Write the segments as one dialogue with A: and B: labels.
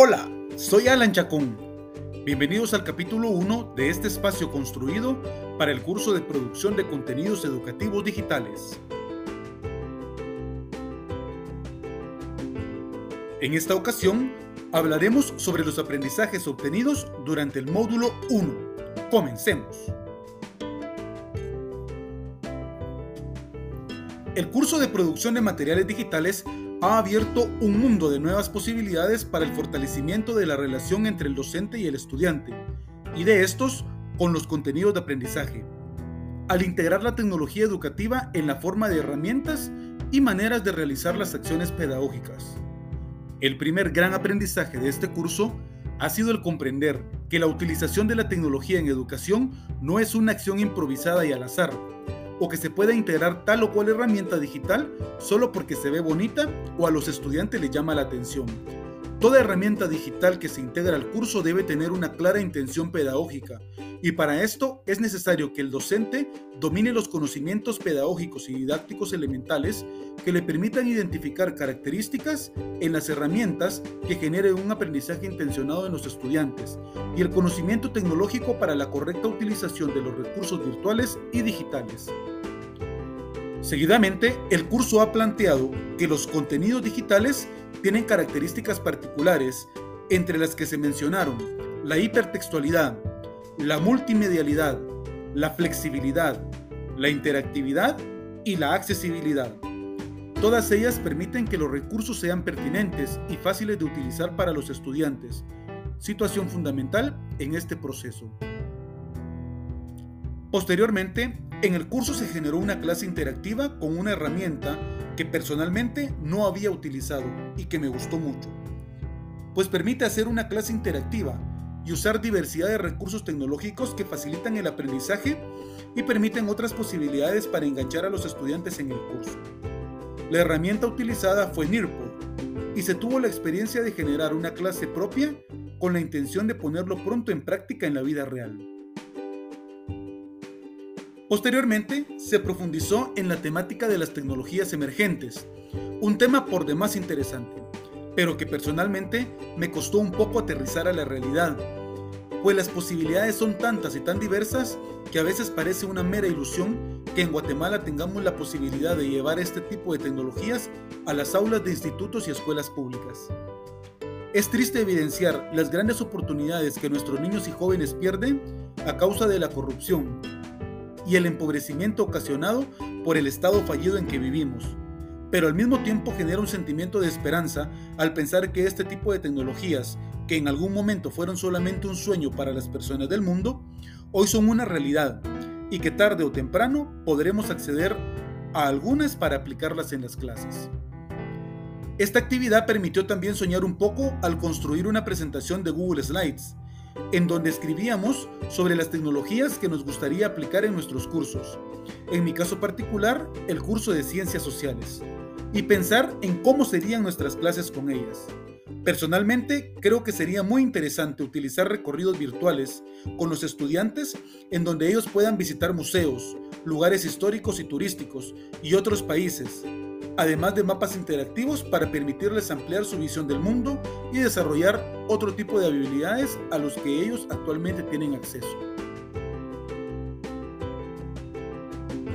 A: Hola, soy Alan Chacón. Bienvenidos al capítulo 1 de este espacio construido para el curso de producción de contenidos educativos digitales. En esta ocasión hablaremos sobre los aprendizajes obtenidos durante el módulo 1. Comencemos. El curso de producción de materiales digitales ha abierto un mundo de nuevas posibilidades para el fortalecimiento de la relación entre el docente y el estudiante, y de estos con los contenidos de aprendizaje, al integrar la tecnología educativa en la forma de herramientas y maneras de realizar las acciones pedagógicas. El primer gran aprendizaje de este curso ha sido el comprender que la utilización de la tecnología en educación no es una acción improvisada y al azar, o que se pueda integrar tal o cual herramienta digital solo porque se ve bonita o a los estudiantes les llama la atención. Toda herramienta digital que se integra al curso debe tener una clara intención pedagógica y para esto es necesario que el docente domine los conocimientos pedagógicos y didácticos elementales que le permitan identificar características en las herramientas que generen un aprendizaje intencionado en los estudiantes y el conocimiento tecnológico para la correcta utilización de los recursos virtuales y digitales. Seguidamente, el curso ha planteado que los contenidos digitales tienen características particulares, entre las que se mencionaron la hipertextualidad, la multimedialidad, la flexibilidad, la interactividad y la accesibilidad. Todas ellas permiten que los recursos sean pertinentes y fáciles de utilizar para los estudiantes, situación fundamental en este proceso. Posteriormente, en el curso se generó una clase interactiva con una herramienta que personalmente no había utilizado y que me gustó mucho, pues permite hacer una clase interactiva y usar diversidad de recursos tecnológicos que facilitan el aprendizaje y permiten otras posibilidades para enganchar a los estudiantes en el curso. La herramienta utilizada fue Nearpod y se tuvo la experiencia de generar una clase propia con la intención de ponerlo pronto en práctica en la vida real. Posteriormente, se profundizó en la temática de las tecnologías emergentes, un tema por demás interesante, pero que personalmente me costó un poco aterrizar a la realidad, pues las posibilidades son tantas y tan diversas que a veces parece una mera ilusión que en Guatemala tengamos la posibilidad de llevar este tipo de tecnologías a las aulas de institutos y escuelas públicas. Es triste evidenciar las grandes oportunidades que nuestros niños y jóvenes pierden a causa de la corrupción, y el empobrecimiento ocasionado por el estado fallido en que vivimos. Pero al mismo tiempo genera un sentimiento de esperanza al pensar que este tipo de tecnologías, que en algún momento fueron solamente un sueño para las personas del mundo, hoy son una realidad y que tarde o temprano podremos acceder a algunas para aplicarlas en las clases. Esta actividad permitió también soñar un poco al construir una presentación de Google Slides, en donde escribíamos sobre las tecnologías que nos gustaría aplicar en nuestros cursos. En mi caso particular, el curso de Ciencias Sociales. Y pensar en cómo serían nuestras clases con ellas. Personalmente, creo que sería muy interesante utilizar recorridos virtuales con los estudiantes en donde ellos puedan visitar museos, lugares históricos y turísticos y otros países, además de mapas interactivos para permitirles ampliar su visión del mundo y desarrollar otro tipo de habilidades a los que ellos actualmente tienen acceso.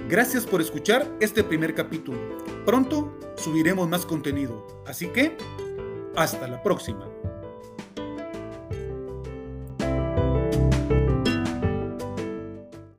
A: Gracias por escuchar este primer capítulo. Pronto subiremos más contenido, así que hasta la próxima.